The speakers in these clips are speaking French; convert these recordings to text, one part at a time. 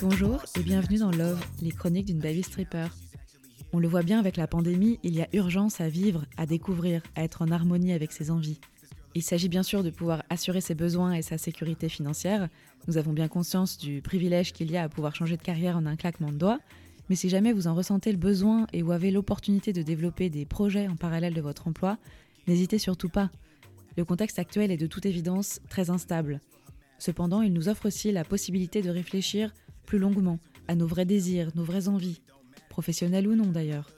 Bonjour et bienvenue dans Love, les chroniques d'une baby stripper. On le voit bien avec la pandémie, il y a urgence à vivre, à découvrir, à être en harmonie avec ses envies. Il s'agit bien sûr de pouvoir assurer ses besoins et sa sécurité financière. Nous avons bien conscience du privilège qu'il y a à pouvoir changer de carrière en un claquement de doigts. Mais si jamais vous en ressentez le besoin et ou avez l'opportunité de développer des projets en parallèle de votre emploi, n'hésitez surtout pas. Le contexte actuel est de toute évidence très instable. Cependant, il nous offre aussi la possibilité de réfléchir plus longuement à nos vrais désirs, nos vraies envies, professionnelles ou non d'ailleurs.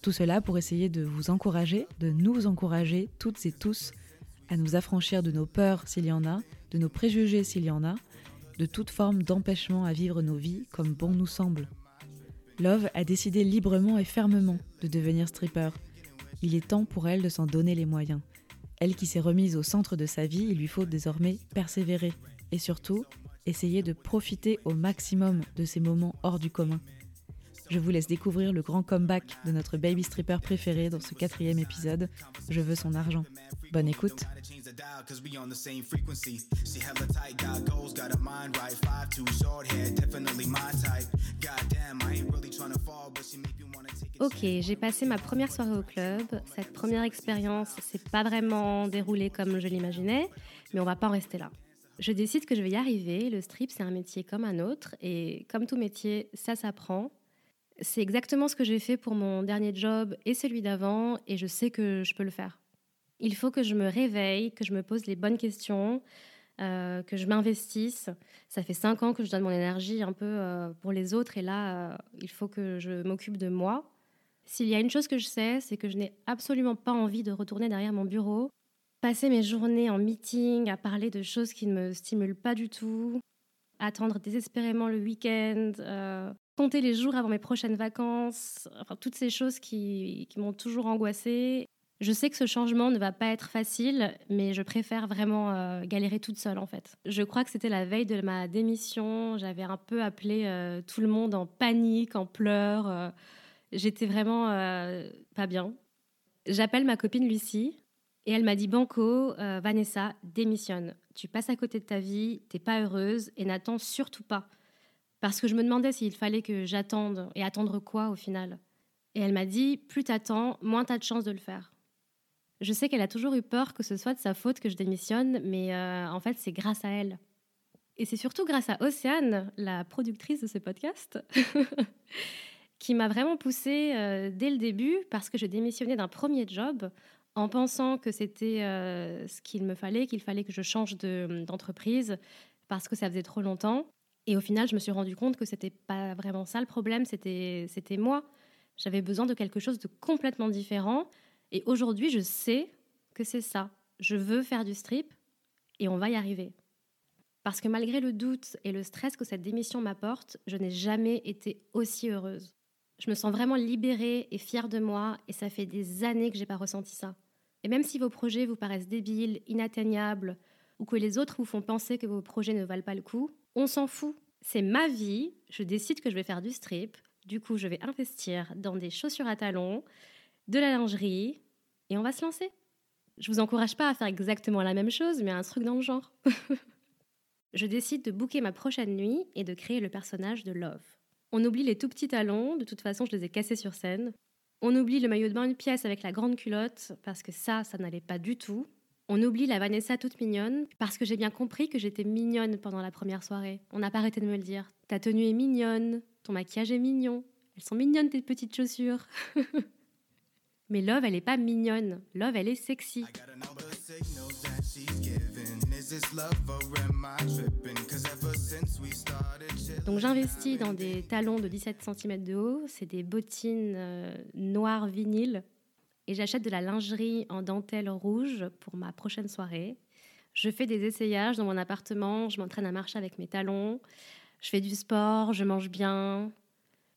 Tout cela pour essayer de vous encourager, de nous encourager toutes et tous à nous affranchir de nos peurs s'il y en a, de nos préjugés s'il y en a, de toute forme d'empêchement à vivre nos vies comme bon nous semble. Love a décidé librement et fermement de devenir stripper. Il est temps pour elle de s'en donner les moyens. Elle qui s'est remise au centre de sa vie, il lui faut désormais persévérer et surtout essayer de profiter au maximum de ces moments hors du commun. Je vous laisse découvrir le grand comeback de notre baby stripper préféré dans ce quatrième épisode, Je veux son argent. Bonne écoute. Ok, j'ai passé ma première soirée au club. Cette première expérience s'est pas vraiment déroulée comme je l'imaginais, mais on va pas en rester là. Je décide que je vais y arriver. Le strip, c'est un métier comme un autre, et comme tout métier, ça s'apprend. C'est exactement ce que j'ai fait pour mon dernier job et celui d'avant, et je sais que je peux le faire. Il faut que je me réveille, que je me pose les bonnes questions, euh, que je m'investisse. Ça fait cinq ans que je donne mon énergie un peu euh, pour les autres, et là, euh, il faut que je m'occupe de moi. S'il y a une chose que je sais, c'est que je n'ai absolument pas envie de retourner derrière mon bureau, passer mes journées en meeting, à parler de choses qui ne me stimulent pas du tout, attendre désespérément le week-end, compter les jours avant mes prochaines vacances, toutes ces choses qui, m'ont toujours angoissée. Je sais que ce changement ne va pas être facile, mais je préfère vraiment euh, galérer toute seule en fait. Je crois que c'était la veille de ma démission. J'avais un peu appelé euh, tout le monde en panique, en pleurs. Euh. J'étais vraiment pas bien. J'appelle ma copine Lucie et elle m'a dit Banco, Vanessa, démissionne. Tu passes à côté de ta vie, t'es pas heureuse et n'attends surtout pas. Parce que je me demandais s'il fallait que j'attende et attendre quoi au final. Et elle m'a dit plus t'attends, moins t'as de chances de le faire. Je sais qu'elle a toujours eu peur que ce soit de sa faute que je démissionne, mais euh, en fait c'est grâce à elle. Et c'est surtout grâce à Océane, la productrice de ce podcast, qui m'a vraiment poussée euh, dès le début parce que je démissionnais d'un premier job en pensant que c'était euh, ce qu'il me fallait, qu'il fallait que je change d'entreprise parce que ça faisait trop longtemps. Et au final, je me suis rendu compte que c'était pas vraiment ça le problème, c'était moi. J'avais besoin de quelque chose de complètement différent. Et aujourd'hui, je sais que c'est ça. Je veux faire du strip et on va y arriver. Parce que malgré le doute et le stress que cette démission m'apporte, je n'ai jamais été aussi heureuse. Je me sens vraiment libérée et fière de moi et ça fait des années que j'ai pas ressenti ça. Et même si vos projets vous paraissent débiles, inatteignables, ou que les autres vous font penser que vos projets ne valent pas le coup, on s'en fout. C'est ma vie. Je décide que je vais faire du strip. Du coup, je vais investir dans des chaussures à talons, de la lingerie, et on va se lancer. Je vous encourage pas à faire exactement la même chose, mais un truc dans le genre. je décide de booker ma prochaine nuit et de créer le personnage de Love. On oublie les tout petits talons, de toute façon je les ai cassés sur scène. On oublie le maillot de bain une pièce avec la grande culotte, parce que ça, ça n'allait pas du tout. On oublie la Vanessa toute mignonne parce que j'ai bien compris que j'étais mignonne pendant la première soirée. On n'a pas arrêté de me le dire. Ta tenue est mignonne, ton maquillage est mignon. Elles sont mignonnes tes petites chaussures. Mais Love, elle est pas mignonne. Love, elle est sexy. Donc j'investis dans des talons de 17 cm de haut, c'est des bottines euh, noires vinyle et j'achète de la lingerie en dentelle rouge pour ma prochaine soirée. Je fais des essayages dans mon appartement, je m'entraîne à marcher avec mes talons, je fais du sport, je mange bien.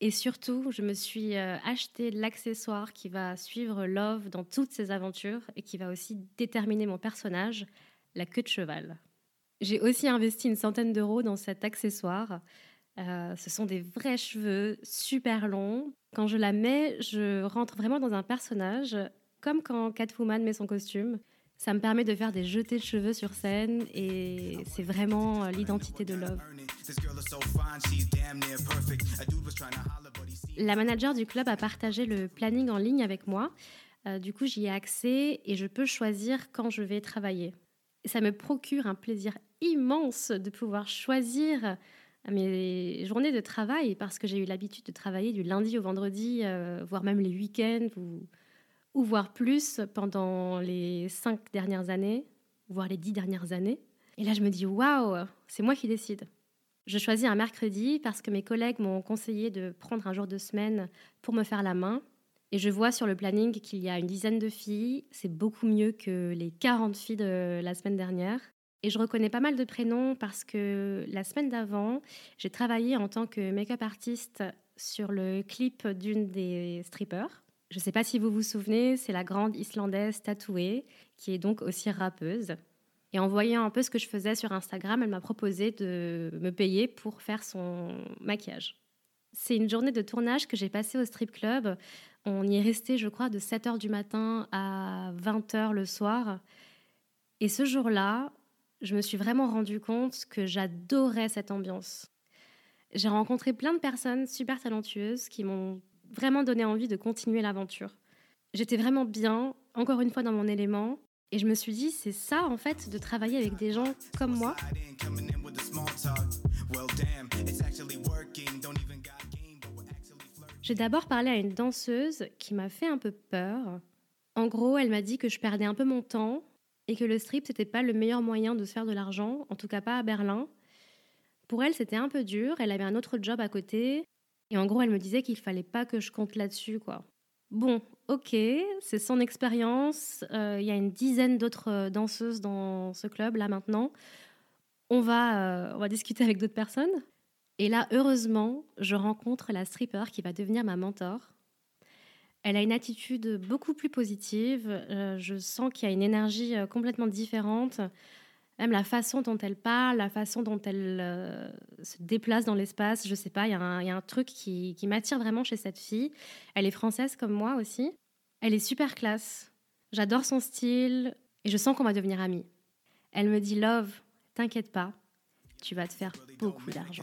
Et surtout, je me suis euh, acheté l'accessoire qui va suivre Love dans toutes ses aventures et qui va aussi déterminer mon personnage, la queue de cheval. J'ai aussi investi une centaine d'euros dans cet accessoire. Euh, ce sont des vrais cheveux super longs, quand je la mets, je rentre vraiment dans un personnage, comme quand Catwoman met son costume. Ça me permet de faire des jetés de cheveux sur scène et c'est vraiment l'identité de Love. La manager du club a partagé le planning en ligne avec moi. Euh, du coup, j'y ai accès et je peux choisir quand je vais travailler. Ça me procure un plaisir immense de pouvoir choisir mes journées de travail parce que j'ai eu l'habitude de travailler du lundi au vendredi, euh, voire même les week-ends ou, ou voire plus pendant les cinq dernières années, voire les dix dernières années. Et là, je me dis, waouh, c'est moi qui décide. Je choisis un mercredi parce que mes collègues m'ont conseillé de prendre un jour de semaine pour me faire la main. Et je vois sur le planning qu'il y a une dizaine de filles. C'est beaucoup mieux que les 40 filles de la semaine dernière. Et je reconnais pas mal de prénoms parce que la semaine d'avant, j'ai travaillé en tant que make-up artiste sur le clip d'une des strippers. Je ne sais pas si vous vous souvenez, c'est la grande Islandaise tatouée, qui est donc aussi rappeuse. Et en voyant un peu ce que je faisais sur Instagram, elle m'a proposé de me payer pour faire son maquillage. C'est une journée de tournage que j'ai passée au strip club. On y est resté, je crois, de 7h du matin à 20h le soir. Et ce jour-là, je me suis vraiment rendu compte que j'adorais cette ambiance. J'ai rencontré plein de personnes super talentueuses qui m'ont vraiment donné envie de continuer l'aventure. J'étais vraiment bien, encore une fois dans mon élément, et je me suis dit, c'est ça en fait, de travailler avec des gens comme moi. J'ai d'abord parlé à une danseuse qui m'a fait un peu peur. En gros, elle m'a dit que je perdais un peu mon temps et que le strip, c'était pas le meilleur moyen de se faire de l'argent, en tout cas pas à Berlin. Pour elle, c'était un peu dur, elle avait un autre job à côté, et en gros, elle me disait qu'il fallait pas que je compte là-dessus, quoi. Bon, ok, c'est son expérience. Euh, il y a une dizaine d'autres euh, danseuses dans ce club là maintenant. On va, euh, on va discuter avec d'autres personnes. Et là, heureusement, je rencontre la stripper qui va devenir ma mentor. Elle a une attitude beaucoup plus positive. je sens qu'il y a une énergie complètement différente. Même la façon dont elle parle, la façon dont elle euh, se déplace dans l'espace, je sais pas, il y, a un truc qui, qui m'attire vraiment chez cette fille. Elle est française comme moi aussi. Elle est super classe. J'adore son style et je sens qu'on va devenir amis. Elle me dit Love, t'inquiète pas, tu vas te faire beaucoup d'argent.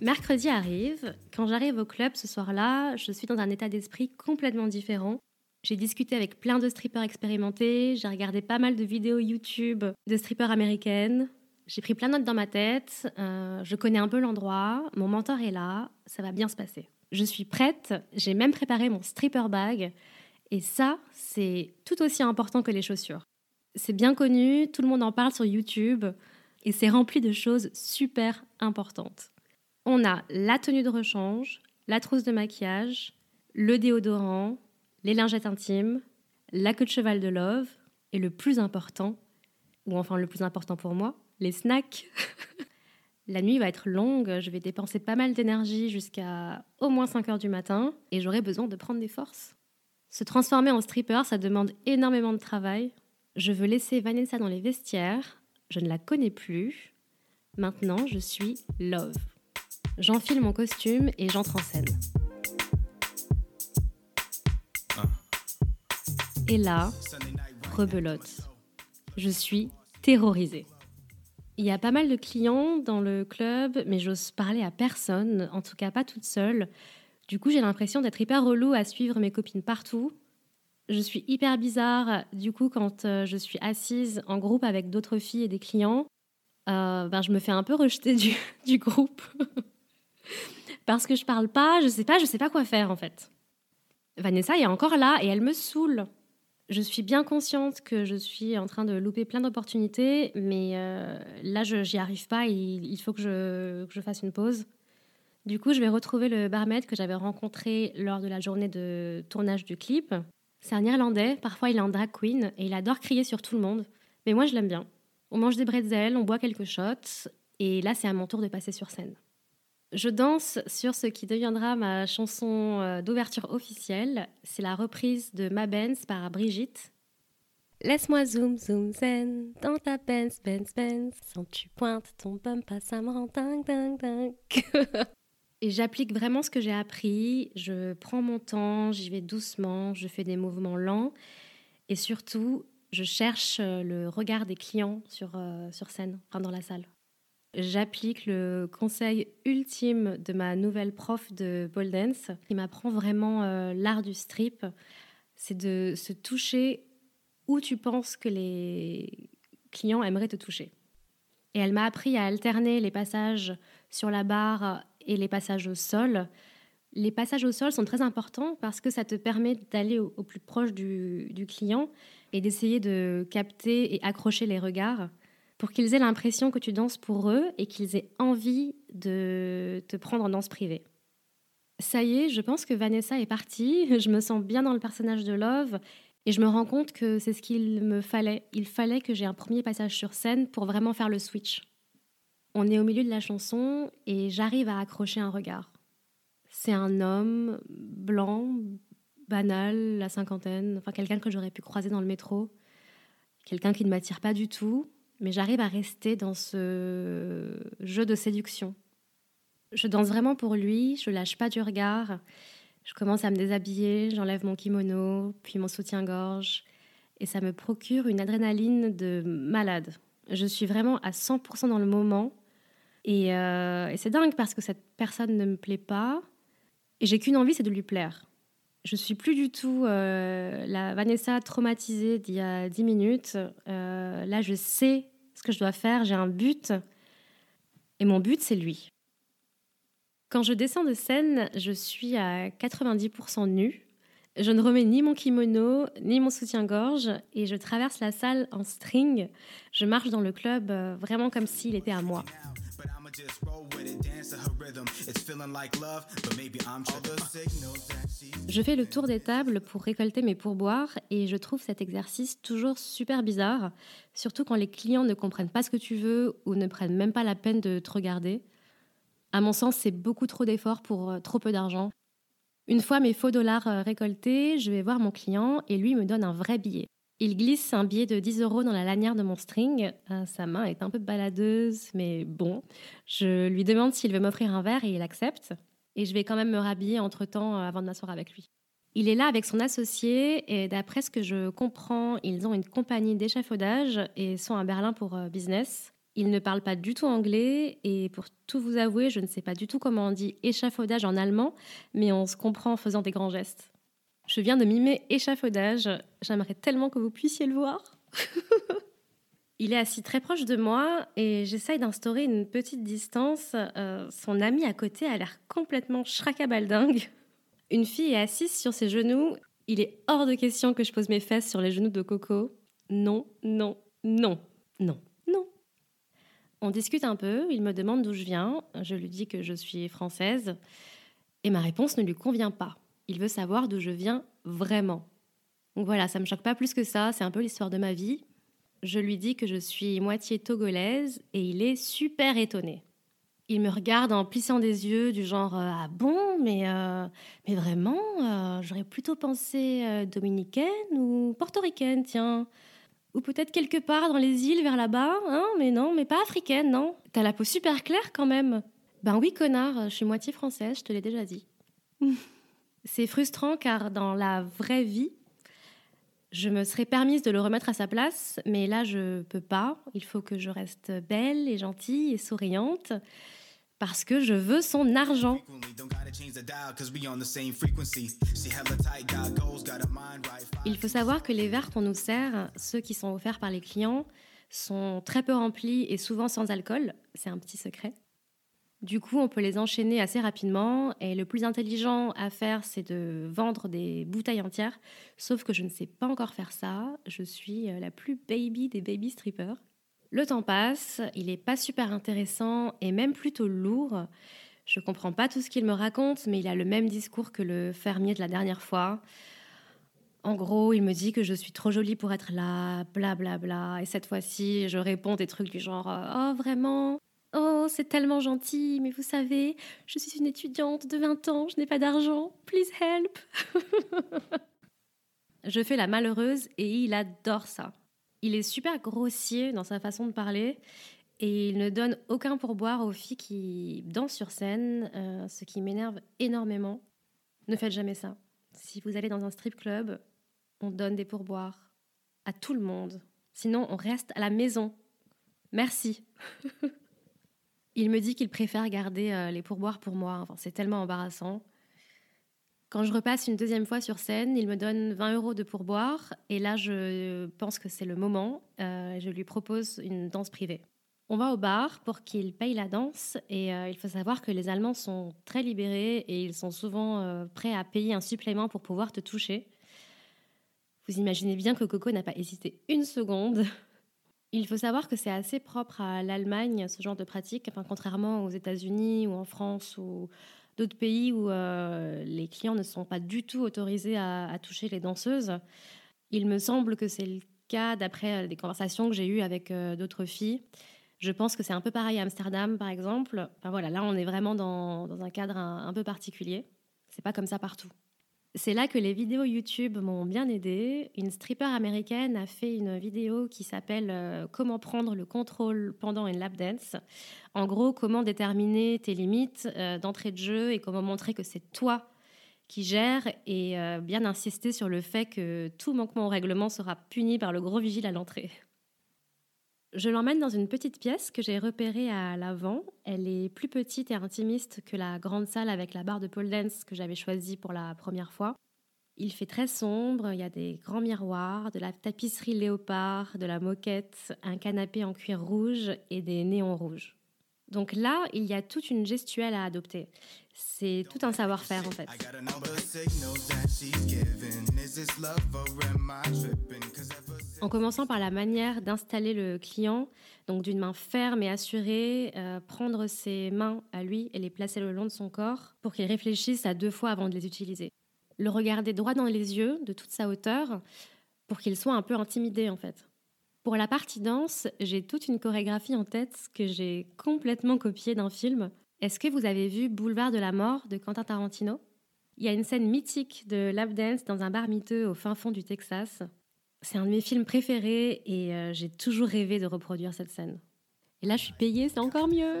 Mercredi arrive. Quand j'arrive au club ce soir-là, je suis dans un état d'esprit complètement différent. J'ai discuté avec plein de strippers expérimentés, j'ai regardé pas mal de vidéos YouTube de strippers américaines. J'ai pris plein de notes dans ma tête, euh, je connais un peu l'endroit, mon mentor est là, ça va bien se passer. Je suis prête, j'ai même préparé mon stripper bag, et ça, c'est tout aussi important que les chaussures. C'est bien connu, tout le monde en parle sur YouTube, et c'est rempli de choses super importantes on a la tenue de rechange, la trousse de maquillage, le déodorant, les lingettes intimes, la queue de cheval de Love, et le plus important, ou enfin le plus important pour moi, les snacks. la nuit va être longue, je vais dépenser pas mal d'énergie jusqu'à au moins 5 heures du matin, et j'aurai besoin de prendre des forces. Se transformer en stripper, ça demande énormément de travail. Je veux laisser Vanessa dans les vestiaires, je ne la connais plus. Maintenant, je suis Love. J'enfile mon costume et j'entre en scène. Et là, rebelote. Je suis terrorisée. Il y a pas mal de clients dans le club, mais j'ose parler à personne, en tout cas pas toute seule. Du coup, j'ai l'impression d'être hyper relou à suivre mes copines partout. Je suis hyper bizarre, du coup, quand euh, je suis assise en groupe avec d'autres filles et des clients, euh, ben, je me fais un peu rejeter du, groupe. parce que je parle pas, je sais pas, je sais pas quoi faire en fait. Vanessa est encore là et elle me saoule. Je suis bien consciente que je suis en train de louper plein d'opportunités, mais euh, là, je j'y arrive pas. il, faut que je, que je, fasse une pause. Du coup, je vais retrouver le barmaid que j'avais rencontré lors de la journée de tournage du clip. C'est un Irlandais, parfois il est en drag queen et il adore crier sur tout le monde. Mais moi, je l'aime bien. On mange des bretzels, on boit quelques shots, et là, c'est à mon tour de passer sur scène. Je danse sur ce qui deviendra ma chanson euh, d'ouverture officielle. C'est la reprise de Ma Benz par Brigitte. Laisse-moi zoom, zoom, zen dans ta Benz, Benz, Benz. Quand tu pointes ton bump, ça me rend dingue, dingue, dingue. Et j'applique vraiment ce que j'ai appris. Je prends mon temps, j'y vais doucement, je fais des mouvements lents. Et surtout, je cherche euh, le regard des clients sur, euh, sur scène, enfin dans la salle. J'applique le conseil ultime de ma nouvelle prof de pole dance, qui m'apprend vraiment euh, l'art du strip. C'est de se toucher où tu penses que les clients aimeraient te toucher. Et elle m'a appris à alterner les passages sur la barre et les passages au sol. Les passages au sol sont très importants parce que ça te permet d'aller au, plus proche du, du client et d'essayer de capter et accrocher les regards pour qu'ils aient l'impression que tu danses pour eux et qu'ils aient envie de te prendre en danse privée. Ça y est, je pense que Vanessa est partie, je me sens bien dans le personnage de Love et je me rends compte que c'est ce qu'il me fallait. Il fallait que j'ai un premier passage sur scène pour vraiment faire le switch. On est au milieu de la chanson et j'arrive à accrocher un regard. C'est un homme blanc, banal, la cinquantaine, enfin quelqu'un que j'aurais pu croiser dans le métro, quelqu'un qui ne m'attire pas du tout, mais j'arrive à rester dans ce jeu de séduction. Je danse vraiment pour lui, je lâche pas du regard. Je commence à me déshabiller, j'enlève mon kimono, puis mon soutien-gorge, et ça me procure une adrénaline de malade. Je suis vraiment à 100% dans le moment, euh, et, c'est dingue parce que cette personne ne me plaît pas, et j'ai qu'une envie, c'est de lui plaire. Je suis plus du tout euh, la Vanessa traumatisée d'il y a 10 minutes. Euh, là, je sais ce que je dois faire, j'ai un but, et mon but, c'est lui. Quand je descends de scène, je suis à 90% nue. Je ne remets ni mon kimono, ni mon soutien-gorge, et je traverse la salle en string. Je marche dans le club vraiment comme s'il était à moi. Je fais le tour des tables pour récolter mes pourboires et je trouve cet exercice toujours super bizarre, surtout quand les clients ne comprennent pas ce que tu veux ou ne prennent même pas la peine de te regarder. À mon sens, c'est beaucoup trop d'efforts pour euh, trop peu d'argent. Une fois mes faux dollars euh, récoltés, je vais voir mon client et lui me donne un vrai billet. Il glisse un billet de 10 euros dans la lanière de mon string. Euh, sa main est un peu baladeuse, mais bon. Je lui demande s'il veut m'offrir un verre et il accepte. Et je vais quand même me rhabiller entre-temps avant de m'asseoir avec lui. Il est là avec son associé et d'après ce que je comprends, ils ont une compagnie d'échafaudage et sont à Berlin pour business. Il ne parle pas du tout anglais et pour tout vous avouer, je ne sais pas du tout comment on dit échafaudage en allemand, mais on se comprend en faisant des grands gestes. Je viens de mimer échafaudage, j'aimerais tellement que vous puissiez le voir. Il est assis très proche de moi et j'essaye d'instaurer une petite distance. Euh, son ami à côté a l'air complètement shracabaldingue. Une fille est assise sur ses genoux. Il est hors de question que je pose mes fesses sur les genoux de Coco. Non, non, non, non. On discute un peu, il me demande d'où je viens, je lui dis que je suis française, et ma réponse ne lui convient pas. Il veut savoir d'où je viens vraiment. Donc voilà, ça me choque pas plus que ça, c'est un peu l'histoire de ma vie. Je lui dis que je suis moitié togolaise et il est super étonné. Il me regarde en plissant des yeux du genre euh, ah bon mais euh, mais vraiment euh, j'aurais plutôt pensé dominicaine ou portoricaine tiens ou peut-être quelque part dans les îles vers là-bas, hein, mais non, mais pas africaine, non. T'as la peau super claire quand même. Ben oui, connard, je suis moitié française, je te l'ai déjà dit. C'est frustrant car dans la vraie vie, je me serais permise de le remettre à sa place, mais là je peux pas. Il faut que je reste belle et gentille et souriante parce que je veux son argent. Il faut savoir que les verres qu'on nous sert, ceux qui sont offerts par les clients, sont très peu remplis et souvent sans alcool. C'est un petit secret. Du coup, on peut les enchaîner assez rapidement et le plus intelligent à faire, c'est de vendre des bouteilles entières. Sauf que je ne sais pas encore faire ça. Je suis la plus baby des baby strippers. Le temps passe, il n'est pas super intéressant et même plutôt lourd. Je comprends pas tout ce qu'il me raconte, mais il a le même discours que le fermier de la dernière fois. En gros, il me dit que je suis trop jolie pour être là, blablabla. Bla bla. Et cette fois-ci, je réponds des trucs du genre Oh, vraiment? Oh, c'est tellement gentil, mais vous savez, je suis une étudiante de 20 ans, je n'ai pas d'argent. Please help Je fais la malheureuse et il adore ça. Il est super grossier dans sa façon de parler Et il ne donne aucun pourboire aux filles qui dansent sur scène, euh, ce qui m'énerve énormément. Ne faites jamais ça. Si vous allez dans un strip club, on donne des pourboires à tout le monde. Sinon, on reste à la maison. Merci. il me dit qu'il préfère garder euh, les pourboires pour moi. Enfin, c'est tellement embarrassant. Quand je repasse une deuxième fois sur scène, il me donne 20 euros de pourboire. Et là, je pense que c'est le moment. Euh, je lui propose une danse privée. On va au bar pour qu'il paye la danse. Et euh, il faut savoir que les Allemands sont très libérés et ils sont souvent prêts à payer un supplément pour pouvoir te toucher. Vous imaginez bien que Coco n'a pas hésité une seconde. Il faut savoir que c'est assez propre à l'Allemagne, ce genre de pratique, enfin, contrairement aux États-Unis ou en France ou d'autres pays où euh, les clients ne sont pas du tout autorisés à, toucher les danseuses. Il me semble que c'est le cas d'après euh, des conversations que j'ai eues avec euh, d'autres filles. Je pense que c'est un peu pareil à Amsterdam, par exemple. Enfin, voilà, là, on est vraiment dans, un cadre un, un peu particulier. C'est pas comme ça partout. C'est là que les vidéos YouTube m'ont bien aidé. Une stripper américaine a fait une vidéo qui s'appelle euh, Comment prendre le contrôle pendant une lap dance. En gros, comment déterminer tes limites euh, d'entrée de jeu et comment montrer que c'est toi qui gères et euh, bien insister sur le fait que tout manquement au règlement sera puni par le gros vigile à l'entrée. Je l'emmène dans une petite pièce que j'ai repérée à l'avant. Elle est plus petite et intimiste que la grande salle avec la barre de pole dance que j'avais choisie pour la première fois. Il fait très sombre, il y a des grands miroirs, de la tapisserie léopard, de la moquette, un canapé en cuir rouge et des néons rouges. Donc là, il y a toute une gestuelle à adopter. C'est tout un savoir-faire en fait. En commençant par la manière d'installer le client, donc d'une main ferme et assurée, euh, prendre ses mains à lui et les placer le long de son corps pour qu'il réfléchisse à deux fois avant de les utiliser. Le regarder droit dans les yeux de toute sa hauteur pour qu'il soit un peu intimidé en fait. Pour la partie danse, j'ai toute une chorégraphie en tête que j'ai complètement copiée d'un film. Est-ce que vous avez vu Boulevard de la mort de Quentin Tarantino? Il y a une scène mythique de lap dance dans un bar miteux au fin fond du Texas. C'est un de mes films préférés et euh, j'ai toujours rêvé de reproduire cette scène. Et là, je suis payée, c'est encore mieux.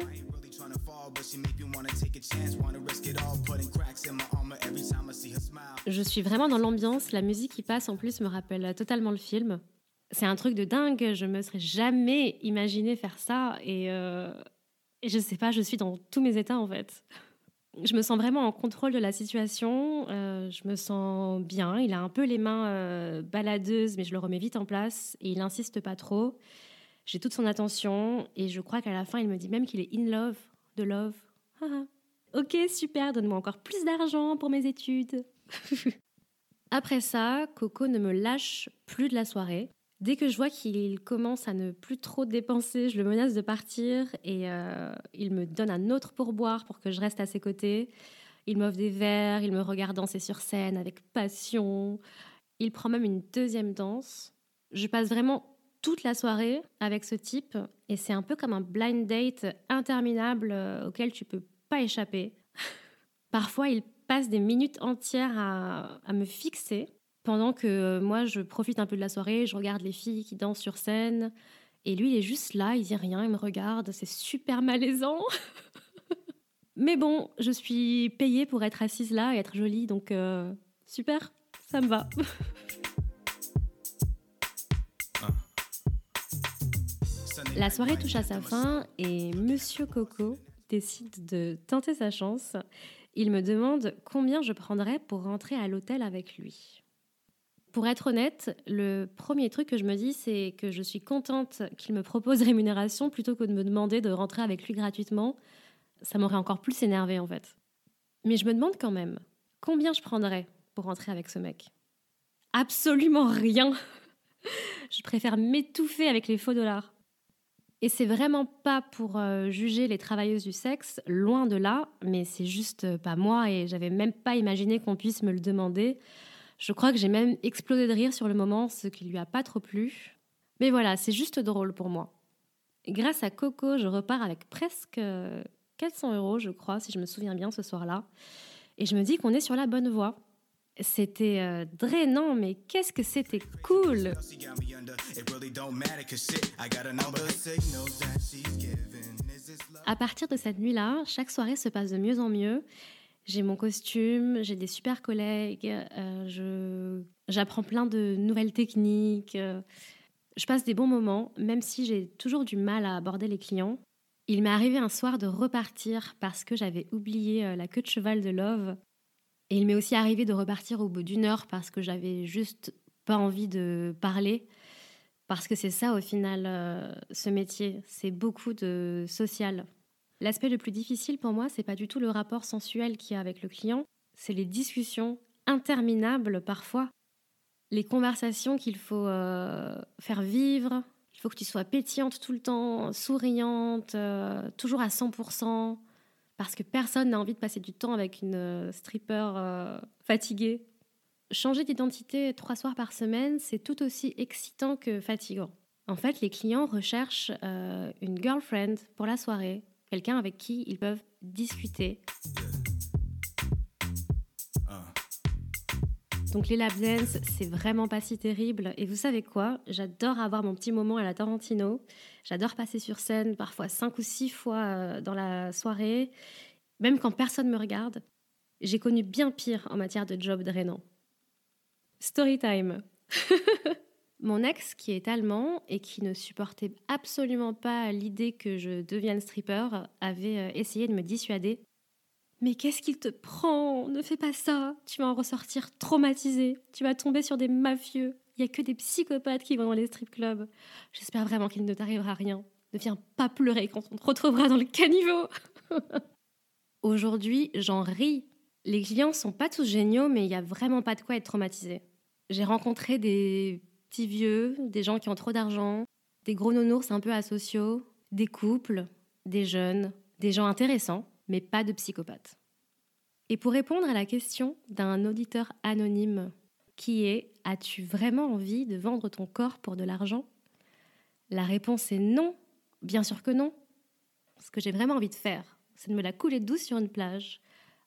Je suis vraiment dans l'ambiance, la musique qui passe en plus me rappelle totalement le film c'est un truc de dingue. Je me serais jamais imaginé faire ça. Et, euh, et, je sais pas, je suis dans tous mes états en fait. Je me sens vraiment en contrôle de la situation. Euh, je me sens bien. Il a un peu les mains euh, baladeuses, mais je le remets vite en place. Et il insiste pas trop. J'ai toute son attention. Et je crois qu'à la fin, il me dit même qu'il est in love, de love. ok, super, donne-moi encore plus d'argent pour mes études. Après ça, Coco ne me lâche plus de la soirée. Dès que je vois qu'il commence à ne plus trop dépenser, je le menace de partir et euh, il me donne un autre pourboire pour que je reste à ses côtés. Il m'offre des verres, il me regarde danser sur scène avec passion. Il prend même une deuxième danse. Je passe vraiment toute la soirée avec ce type et c'est un peu comme un blind date interminable euh, auquel tu peux pas échapper. Parfois, il passe des minutes entières à, à me fixer pendant que euh, moi, je profite un peu de la soirée, je regarde les filles qui dansent sur scène. Et lui, il est juste là, il dit rien, il me regarde, c'est super malaisant. Mais bon, je suis payée pour être assise là et être jolie, donc euh, super, ça me va. La soirée touche à sa fin et Monsieur Coco décide de tenter sa chance. Il me demande combien je prendrais pour rentrer à l'hôtel avec lui. Pour être honnête, le premier truc que je me dis, c'est que je suis contente qu'il me propose rémunération plutôt que de me demander de rentrer avec lui gratuitement. Ça m'aurait encore plus énervé en fait. Mais je me demande quand même, combien je prendrais pour rentrer avec ce mec? Absolument rien Je préfère m'étouffer avec les faux dollars. Et c'est vraiment pas pour euh, juger les travailleuses du sexe, loin de là, mais c'est juste pas moi et j'avais même pas imaginé qu'on puisse me le demander. Je crois que j'ai même explosé de rire sur le moment, ce qui lui a pas trop plu. Mais voilà, c'est juste drôle pour moi. grâce à Coco, je repars avec presque 400 euros, je crois, si je me souviens bien, ce soir-là. Et je me dis qu'on est sur la bonne voie. C'était euh, drainant, mais qu'est-ce que c'était cool À partir de cette nuit-là, chaque soirée se passe de mieux en mieux. J'ai mon costume, j'ai des super collègues, euh, j'apprends plein de nouvelles techniques. Euh, je passe des bons moments, même si j'ai toujours du mal à aborder les clients. Il m'est arrivé un soir de repartir parce que j'avais oublié euh, la queue de cheval de Love. Et il m'est aussi arrivé de repartir au bout d'une heure parce que j'avais juste pas envie de parler. Parce que c'est ça au final, ce métier. C'est beaucoup de social. L'aspect le plus difficile pour moi, c'est pas du tout le rapport sensuel qu'il y a avec le client, c'est les discussions interminables parfois, les conversations qu'il faut euh, faire vivre. Il faut que tu sois pétillante tout le temps, souriante, euh, toujours à 100%, parce que personne n'a envie de passer du temps avec une euh, stripper fatiguée. Changer d'identité trois soirs par semaine, c'est tout aussi excitant que fatigant. En fait, les clients recherchent une girlfriend pour la soirée, quelqu'un avec qui ils peuvent discuter. Donc les lap dance, c'est vraiment pas si terrible. Et vous savez quoi? J'adore avoir mon petit moment à la Tarantino. J'adore passer sur scène parfois cinq ou six fois euh, dans la soirée, même quand personne me regarde. J'ai connu bien pire en matière de job drainant. Story time. Mon ex, qui est allemand et qui ne supportait absolument pas l'idée que je devienne stripper, avait euh, essayé de me dissuader. Mais qu'est-ce qu'il te prend? Ne fais pas ça Tu vas en ressortir traumatisé. Tu vas tomber sur des mafieux. Il n'y a que des psychopathes qui vont dans les strip clubs. J'espère vraiment qu'il ne t'arrivera rien. Ne viens pas pleurer quand on te retrouvera dans le caniveau. Aujourd'hui, j'en ris. Les clients sont pas tous géniaux, mais il n'y a vraiment pas de quoi être traumatisé. J'ai rencontré des vieux, des gens qui ont trop d'argent, des gros nounours un peu asociaux, des couples, des jeunes, des gens intéressants, mais pas de psychopathes. Et pour répondre à la question d'un auditeur anonyme qui est As-tu vraiment envie de vendre ton corps pour de l'argent? La réponse est non, bien sûr que non. Ce que j'ai vraiment envie de faire, c'est de me la couler douce sur une plage,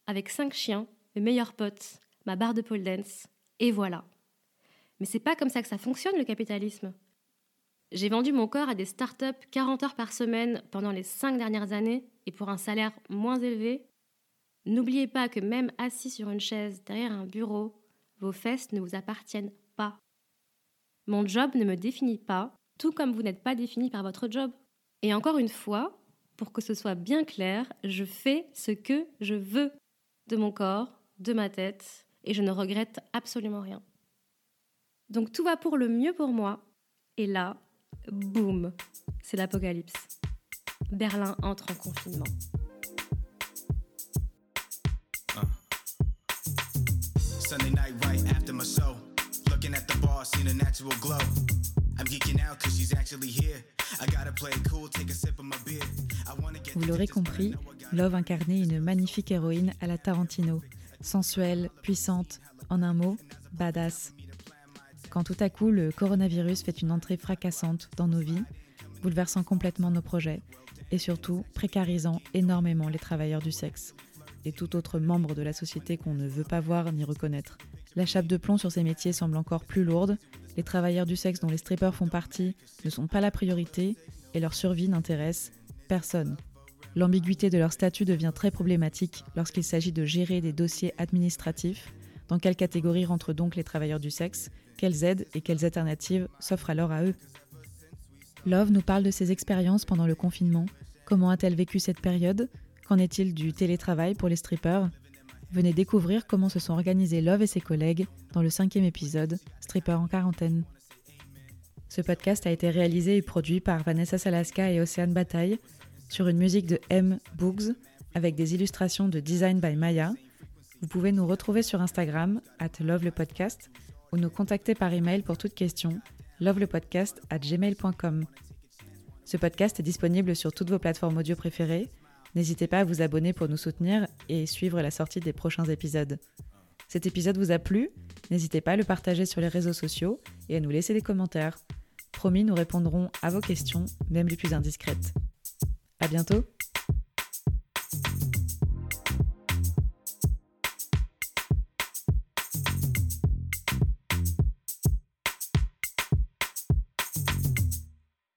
avec cinq chiens, mes meilleurs potes, ma barre de pole dance, et voilà. Mais c'est pas comme ça que ça fonctionne le capitalisme. J'ai vendu mon corps à des startups 40 heures par semaine pendant les 5 dernières années et pour un salaire moins élevé. N'oubliez pas que même assis sur une chaise derrière un bureau, vos fesses ne vous appartiennent pas. Mon job ne me définit pas, tout comme vous n'êtes pas défini par votre job. Et encore une fois, pour que ce soit bien clair, je fais ce que je veux de mon corps, de ma tête, et je ne regrette absolument rien. Donc tout va pour le mieux pour moi. Et là, boum, c'est l'apocalypse. Berlin entre en confinement. Vous l'aurez compris, Love incarnait une magnifique héroïne à la Tarantino, sensuelle, puissante, en un mot, badass quand tout à coup le coronavirus fait une entrée fracassante dans nos vies, bouleversant complètement nos projets et surtout précarisant énormément les travailleurs du sexe et tout autre membre de la société qu'on ne veut pas voir ni reconnaître. La chape de plomb sur ces métiers semble encore plus lourde, les travailleurs du sexe dont les strippers font partie ne sont pas la priorité et leur survie n'intéresse personne. L'ambiguïté de leur statut devient très problématique lorsqu'il s'agit de gérer des dossiers administratifs. Dans quelle catégorie rentrent donc les travailleurs du sexe? Quelles aides et quelles alternatives s'offrent alors à eux? Love nous parle de ses expériences pendant le confinement. Comment a-t-elle vécu cette période? Qu'en est-il du télétravail pour les strippers? Venez découvrir comment se sont organisés Love et ses collègues dans le cinquième épisode, Stripper en quarantaine. Ce podcast a été réalisé et produit par Vanessa Salaska et Océane Bataille sur une musique de M. Boogs avec des illustrations de Design by Maya. Vous pouvez nous retrouver sur Instagram, at Love le podcast, ou nous contacter par email pour toute question lovelepodcast at gmail.com. Ce podcast est disponible sur toutes vos plateformes audio préférées. N'hésitez pas à vous abonner pour nous soutenir et suivre la sortie des prochains épisodes. Cet épisode vous a plu? N'hésitez pas à le partager sur les réseaux sociaux et à nous laisser des commentaires. Promis, nous répondrons à vos questions, même les plus indiscrètes. À bientôt